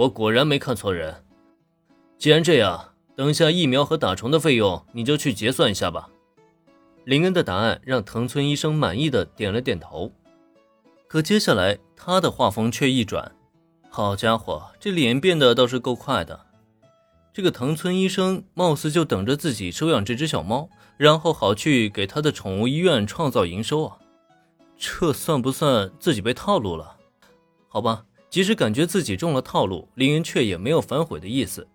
我果然没看错人。既然这样，等下疫苗和打虫的费用你就去结算一下吧。林恩的答案让藤村医生满意的点了点头。可接下来他的画风却一转，好家伙，这脸变得倒是够快的。这个藤村医生貌似就等着自己收养这只小猫，然后好去给他的宠物医院创造营收啊！这算不算自己被套路了？好吧，即使感觉自己中了套路，林恩却也没有反悔的意思。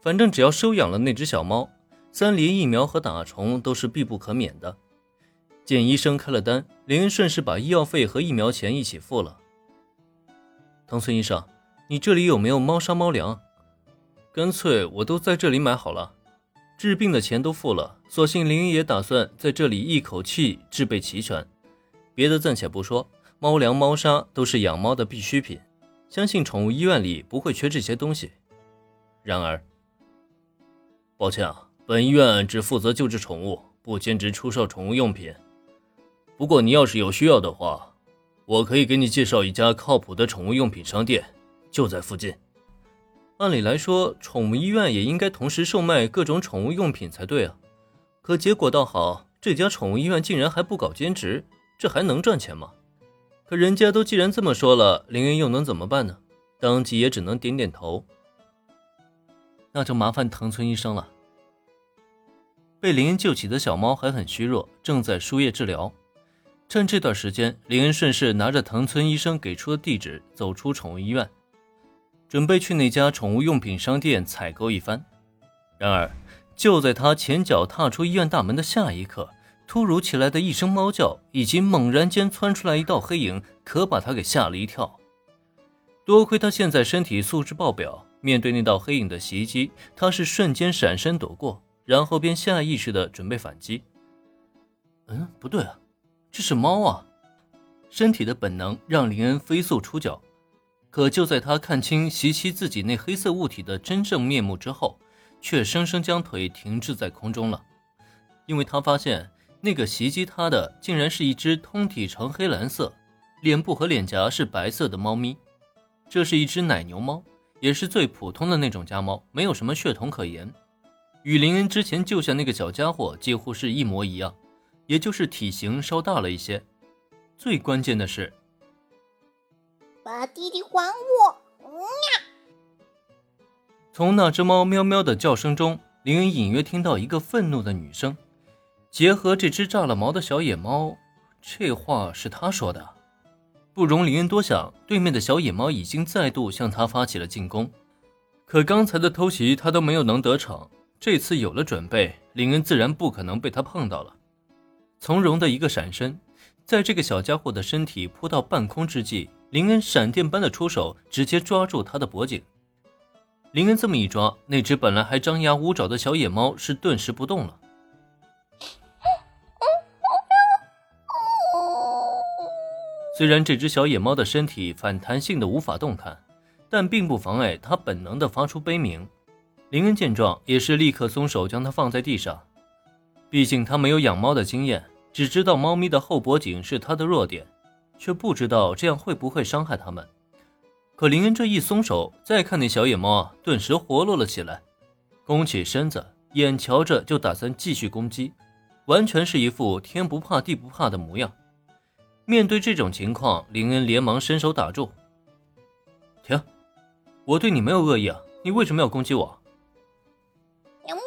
反正只要收养了那只小猫，三联疫苗和打虫都是必不可免的。见医生开了单，林恩顺势把医药费和疫苗钱一起付了。藤村医生，你这里有没有猫砂猫粮？干脆我都在这里买好了，治病的钱都付了，索性林也打算在这里一口气置备齐全。别的暂且不说，猫粮、猫砂都是养猫的必需品，相信宠物医院里不会缺这些东西。然而，抱歉啊，本医院只负责救治宠物，不兼职出售宠物用品。不过你要是有需要的话，我可以给你介绍一家靠谱的宠物用品商店，就在附近。按理来说，宠物医院也应该同时售卖各种宠物用品才对啊。可结果倒好，这家宠物医院竟然还不搞兼职，这还能赚钱吗？可人家都既然这么说了，林恩又能怎么办呢？当即也只能点点头。那就麻烦藤村医生了。被林恩救起的小猫还很虚弱，正在输液治疗。趁这段时间，林恩顺势拿着藤村医生给出的地址，走出宠物医院。准备去那家宠物用品商店采购一番，然而就在他前脚踏出医院大门的下一刻，突如其来的一声猫叫以及猛然间窜出来一道黑影，可把他给吓了一跳。多亏他现在身体素质爆表，面对那道黑影的袭击，他是瞬间闪身躲过，然后便下意识的准备反击。嗯，不对啊，这是猫啊！身体的本能让林恩飞速出脚。可就在他看清袭击自己那黑色物体的真正面目之后，却生生将腿停滞在空中了，因为他发现那个袭击他的竟然是一只通体呈黑蓝色、脸部和脸颊是白色的猫咪。这是一只奶牛猫，也是最普通的那种家猫，没有什么血统可言，与林恩之前救下那个小家伙几乎是一模一样，也就是体型稍大了一些。最关键的是。把弟弟还我！从那只猫喵喵的叫声中，林恩隐约听到一个愤怒的女声。结合这只炸了毛的小野猫，这话是他说的。不容林恩多想，对面的小野猫已经再度向他发起了进攻。可刚才的偷袭他都没有能得逞，这次有了准备，林恩自然不可能被他碰到了。从容的一个闪身，在这个小家伙的身体扑到半空之际。林恩闪电般的出手，直接抓住他的脖颈。林恩这么一抓，那只本来还张牙舞爪的小野猫是顿时不动了。虽然这只小野猫的身体反弹性的无法动弹，但并不妨碍它本能的发出悲鸣。林恩见状，也是立刻松手将它放在地上。毕竟他没有养猫的经验，只知道猫咪的后脖颈是它的弱点。却不知道这样会不会伤害他们。可林恩这一松手，再看那小野猫，顿时活络了起来，弓起身子，眼瞧着就打算继续攻击，完全是一副天不怕地不怕的模样。面对这种情况，林恩连忙伸手打住：“停！我对你没有恶意啊，你为什么要攻击我？”喵喵喵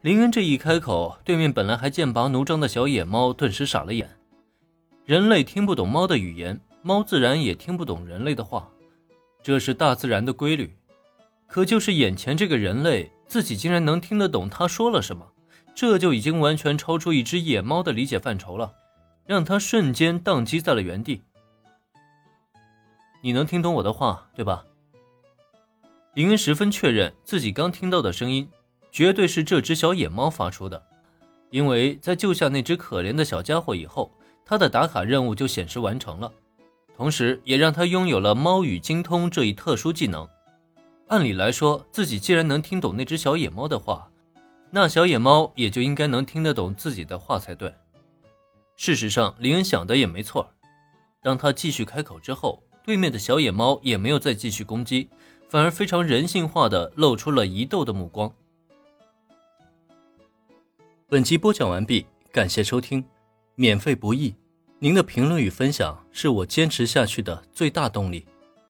林恩这一开口，对面本来还剑拔弩张的小野猫顿时傻了眼。人类听不懂猫的语言，猫自然也听不懂人类的话，这是大自然的规律。可就是眼前这个人类，自己竟然能听得懂他说了什么，这就已经完全超出一只野猫的理解范畴了，让他瞬间宕机在了原地。你能听懂我的话，对吧？林恩十分确认自己刚听到的声音。绝对是这只小野猫发出的，因为在救下那只可怜的小家伙以后，他的打卡任务就显示完成了，同时也让他拥有了猫语精通这一特殊技能。按理来说，自己既然能听懂那只小野猫的话，那小野猫也就应该能听得懂自己的话才对。事实上，林恩想的也没错。当他继续开口之后，对面的小野猫也没有再继续攻击，反而非常人性化的露出了疑窦的目光。本集播讲完毕，感谢收听，免费不易，您的评论与分享是我坚持下去的最大动力。